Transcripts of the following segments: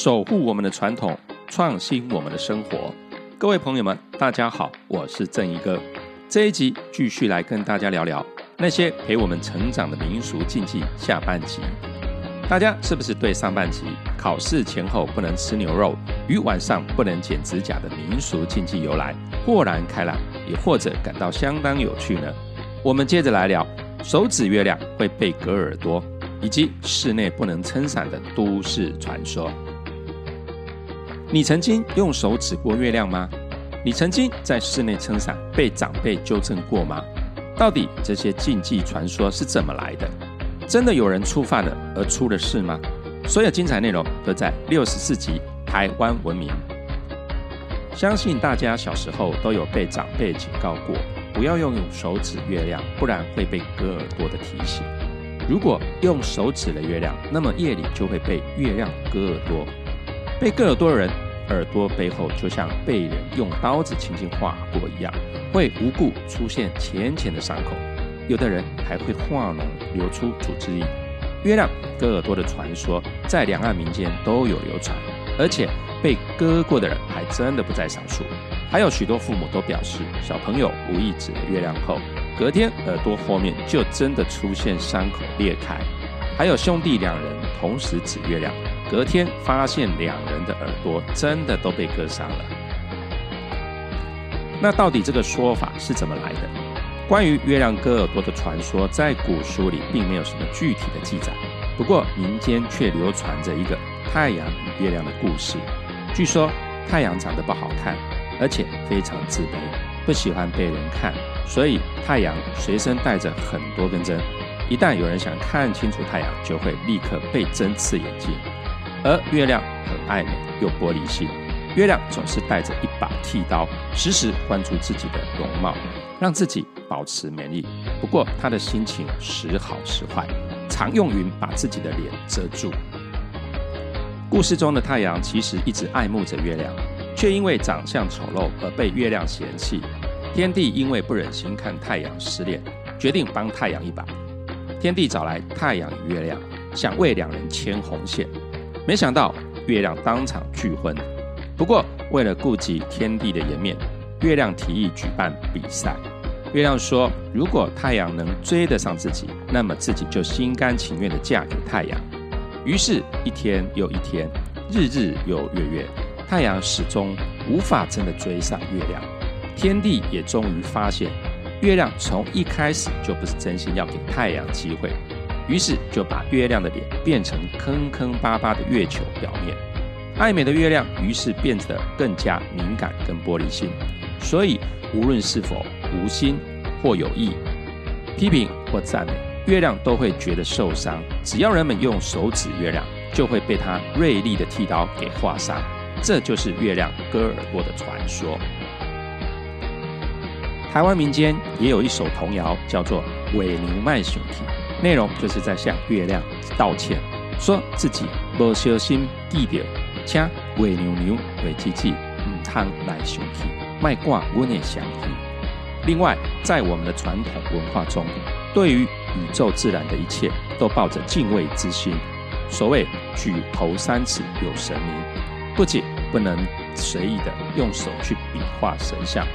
守护我们的传统，创新我们的生活。各位朋友们，大家好，我是正一哥。这一集继续来跟大家聊聊那些陪我们成长的民俗禁忌。下半集，大家是不是对上半集考试前后不能吃牛肉，与晚上不能剪指甲的民俗禁忌由来豁然开朗，也或者感到相当有趣呢？我们接着来聊手指月亮会被割耳朵。以及室内不能撑伞的都市传说。你曾经用手指过月亮吗？你曾经在室内撑伞被长辈纠正过吗？到底这些禁忌传说是怎么来的？真的有人触犯了而出了事吗？所有精彩内容都在六十四集《台湾文明》。相信大家小时候都有被长辈警告过，不要用手指月亮，不然会被割耳朵的提醒。如果用手指了月亮，那么夜里就会被月亮割耳朵。被割耳朵的人，耳朵背后就像被人用刀子轻轻划过一样，会无故出现浅浅的伤口。有的人还会化脓，流出组织液。月亮割耳朵的传说在两岸民间都有流传，而且被割过的人还真的不在少数。还有许多父母都表示，小朋友无意指了月亮后。隔天，耳朵后面就真的出现伤口裂开。还有兄弟两人同时指月亮，隔天发现两人的耳朵真的都被割伤了。那到底这个说法是怎么来的？关于月亮割耳朵的传说，在古书里并没有什么具体的记载，不过民间却流传着一个太阳与月亮的故事。据说太阳长得不好看，而且非常自卑，不喜欢被人看。所以太阳随身带着很多根针，一旦有人想看清楚太阳，就会立刻被针刺眼睛。而月亮很爱美又玻璃心，月亮总是带着一把剃刀，时时关注自己的容貌，让自己保持美丽。不过他的心情时好时坏，常用云把自己的脸遮住。故事中的太阳其实一直爱慕着月亮，却因为长相丑陋而被月亮嫌弃。天帝因为不忍心看太阳失恋，决定帮太阳一把。天帝找来太阳与月亮，想为两人牵红线，没想到月亮当场拒婚。不过为了顾及天帝的颜面，月亮提议举办比赛。月亮说：“如果太阳能追得上自己，那么自己就心甘情愿地嫁给太阳。”于是，一天又一天，日日又月月，太阳始终无法真的追上月亮。天帝也终于发现，月亮从一开始就不是真心要给太阳机会，于是就把月亮的脸变成坑坑巴巴的月球表面。爱美的月亮于是变得更加敏感跟玻璃心，所以无论是否无心或有意，批评或赞美，月亮都会觉得受伤。只要人们用手指月亮，就会被它锐利的剃刀给划伤。这就是月亮割耳朵的传说。台湾民间也有一首童谣，叫做《尾牛卖熊皮》，内容就是在向月亮道歉，说自己不小心记到，请尾牛牛尾鸡鸡唔通来熊皮，卖挂我的相皮。另外，在我们的传统文化中，对于宇宙自然的一切都抱着敬畏之心。所谓举头三尺有神明，不仅不能随意的用手去比划神像。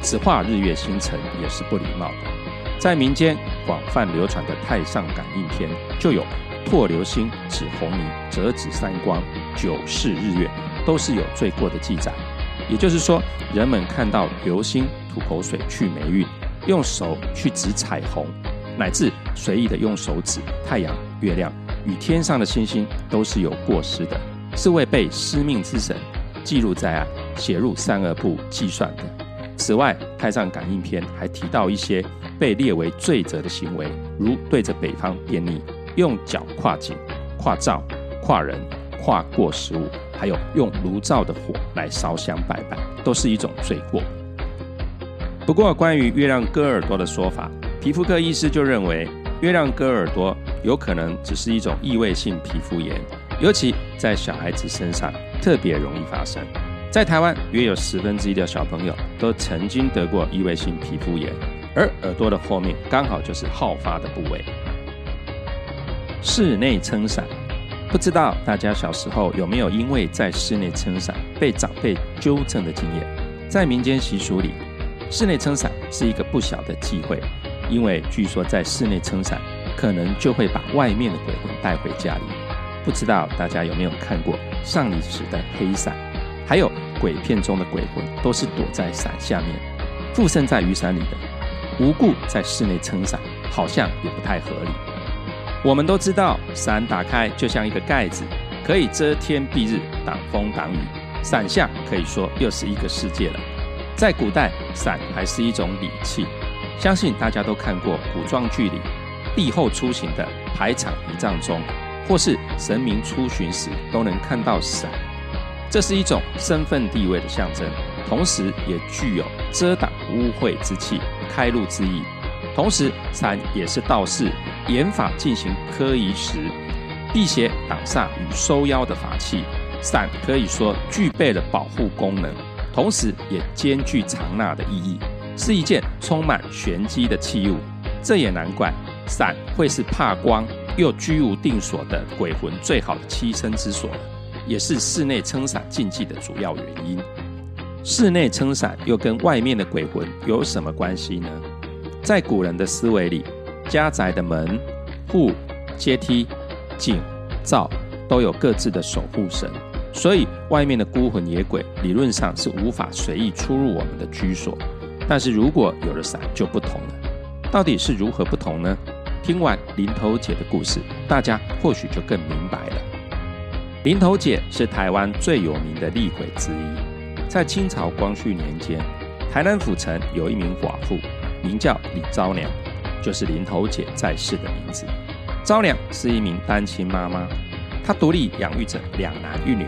只画日月星辰也是不礼貌的。在民间广泛流传的太上感应篇，就有破流星、指红泥、折指三光、九世日月，都是有罪过的记载。也就是说，人们看到流星吐口水去霉运，用手去指彩虹，乃至随意的用手指太阳、月亮与天上的星星，都是有过失的，是未被司命之神记录在案，写入三恶部计算的。此外，《太上感应篇》还提到一些被列为罪责的行为，如对着北方便溺、用脚跨井、跨灶、跨人、跨过食物，还有用炉灶的火来烧香拜拜，都是一种罪过。不过，关于月亮割耳朵的说法，皮肤科医师就认为，月亮割耳朵有可能只是一种异位性皮肤炎，尤其在小孩子身上特别容易发生。在台湾，约有十分之一的小朋友都曾经得过异位性皮肤炎，而耳朵的后面刚好就是好发的部位。室内撑伞，不知道大家小时候有没有因为在室内撑伞被长辈纠正的经验？在民间习俗里，室内撑伞是一个不小的忌讳，因为据说在室内撑伞可能就会把外面的鬼魂带回家里。不知道大家有没有看过上礼时的黑伞？还有鬼片中的鬼魂都是躲在伞下面，附身在雨伞里的，无故在室内撑伞，好像也不太合理。我们都知道，伞打开就像一个盖子，可以遮天蔽日、挡风挡雨。伞下可以说又是一个世界了。在古代，伞还是一种礼器，相信大家都看过古装剧里帝后出行的排场仪仗中，或是神明出巡时都能看到伞。这是一种身份地位的象征，同时也具有遮挡污秽之气、开路之意。同时，伞也是道士演法进行科仪时辟邪挡煞与收妖的法器。伞可以说具备了保护功能，同时也兼具藏纳的意义，是一件充满玄机的器物。这也难怪，伞会是怕光又居无定所的鬼魂最好的栖身之所，也是室内撑伞禁忌的主要原因。室内撑伞又跟外面的鬼魂有什么关系呢？在古人的思维里，家宅的门、户、阶梯、井、灶都有各自的守护神，所以外面的孤魂野鬼理论上是无法随意出入我们的居所。但是如果有了伞就不同了，到底是如何不同呢？听完林头姐的故事，大家或许就更明白了。林头姐是台湾最有名的厉鬼之一，在清朝光绪年间，台南府城有一名寡妇。名叫李昭娘，就是林头姐在世的名字。昭娘是一名单亲妈妈，她独立养育着两男一女。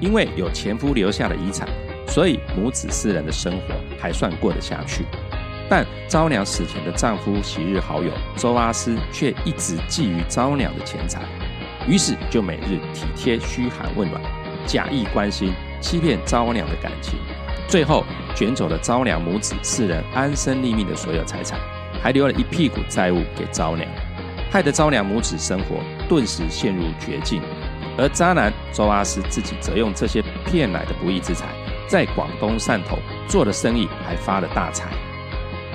因为有前夫留下的遗产，所以母子四人的生活还算过得下去。但昭娘死前的丈夫昔日好友周阿师却一直觊觎昭娘的钱财，于是就每日体贴嘘寒问暖，假意关心，欺骗昭娘的感情。最后卷走了昭娘母子四人安身立命的所有财产，还留了一屁股债务给昭娘，害得昭娘母子生活顿时陷入绝境。而渣男周阿师自己则用这些骗来的不义之财，在广东汕头做了生意，还发了大财。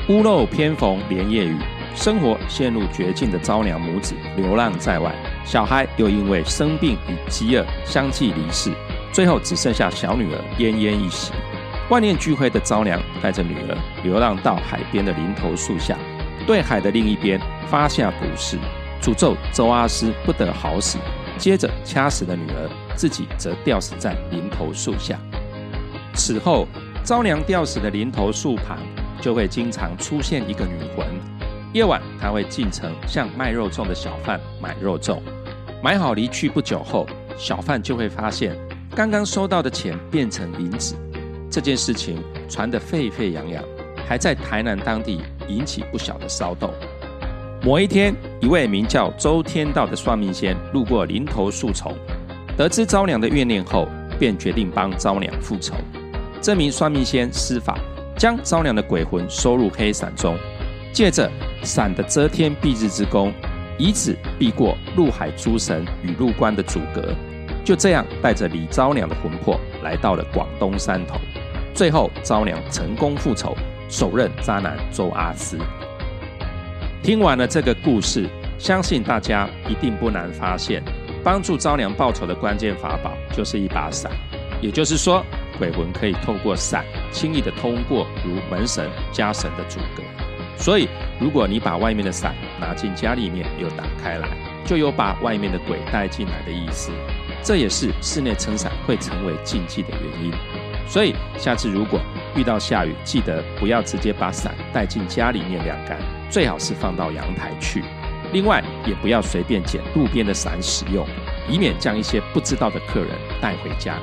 屋漏偏逢连夜雨，生活陷入绝境的昭娘母子流浪在外，小孩又因为生病与饥饿相继离世，最后只剩下小女儿奄奄一息。万念俱灰的昭娘带着女儿流浪到海边的林头树下，对海的另一边发下毒誓，诅咒周阿斯不得好死。接着掐死了女儿，自己则吊死在林头树下。此后，昭娘吊死的林头树旁就会经常出现一个女魂。夜晚，他会进城向卖肉粽的小贩买肉粽，买好离去不久后，小贩就会发现刚刚收到的钱变成银子。这件事情传得沸沸扬扬，还在台南当地引起不小的骚动。某一天，一位名叫周天道的算命仙路过林头树丛，得知昭娘的怨念后，便决定帮昭娘复仇。这名算命仙施法，将昭娘的鬼魂收入黑伞中，借着伞的遮天蔽日之功，以此避过陆海诸神与入关的阻隔。就这样，带着李昭娘的魂魄来到了广东汕头。最后，昭娘成功复仇，手刃渣男周阿斯。听完了这个故事，相信大家一定不难发现，帮助昭娘报仇的关键法宝就是一把伞。也就是说，鬼魂可以透过伞轻易的通过如门神、家神的阻隔。所以，如果你把外面的伞拿进家里面又打开来，就有把外面的鬼带进来的意思。这也是室内撑伞会成为禁忌的原因。所以，下次如果遇到下雨，记得不要直接把伞带进家里面晾干，最好是放到阳台去。另外，也不要随便捡路边的伞使用，以免将一些不知道的客人带回家。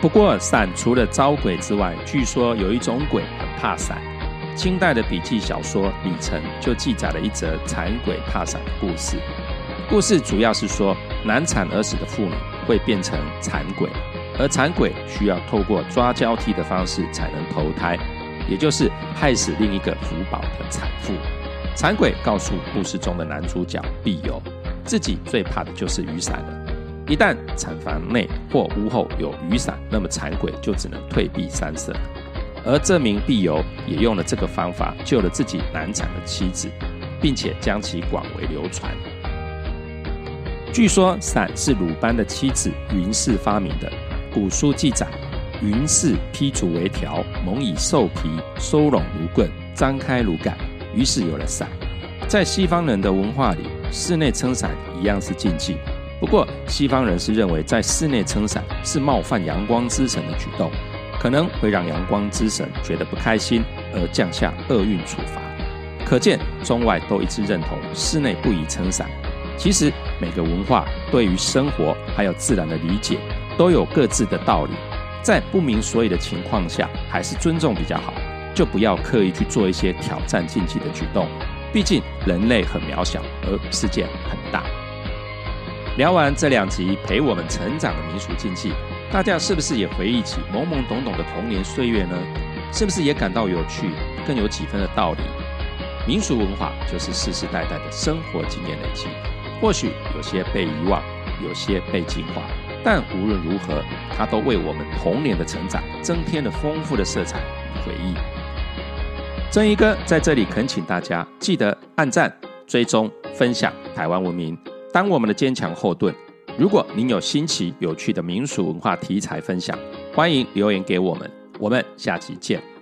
不过，伞除了招鬼之外，据说有一种鬼很怕伞。清代的笔记小说《李成》就记载了一则残鬼怕伞的故事。故事主要是说，难产而死的妇女会变成残鬼。而残鬼需要透过抓交替的方式才能投胎，也就是害死另一个福宝的产妇。残鬼告诉故事中的男主角碧友，自己最怕的就是雨伞了。一旦产房内或屋后有雨伞，那么残鬼就只能退避三舍。而这名碧友也用了这个方法救了自己难产的妻子，并且将其广为流传。据说伞是鲁班的妻子云氏发明的。古书记载，云氏劈竹为条，蒙以兽皮收拢如棍，张开如杆，于是有了伞。在西方人的文化里，室内撑伞一样是禁忌。不过，西方人是认为在室内撑伞是冒犯阳光之神的举动，可能会让阳光之神觉得不开心，而降下厄运处罚。可见中外都一致认同室内不宜撑伞。其实每个文化对于生活还有自然的理解都有各自的道理，在不明所以的情况下，还是尊重比较好，就不要刻意去做一些挑战禁忌的举动。毕竟人类很渺小，而世界很大。聊完这两集陪我们成长的民俗禁忌，大家是不是也回忆起懵懵懂懂的童年岁月呢？是不是也感到有趣，更有几分的道理？民俗文化就是世世代代的生活经验累积，或许有些被遗忘，有些被净化，但无论如何，它都为我们童年的成长增添了丰富的色彩与回忆。正一哥在这里恳请大家记得按赞、追踪、分享台湾文明。当我们的坚强后盾。如果您有新奇有趣的民俗文化题材分享，欢迎留言给我们。我们下期见。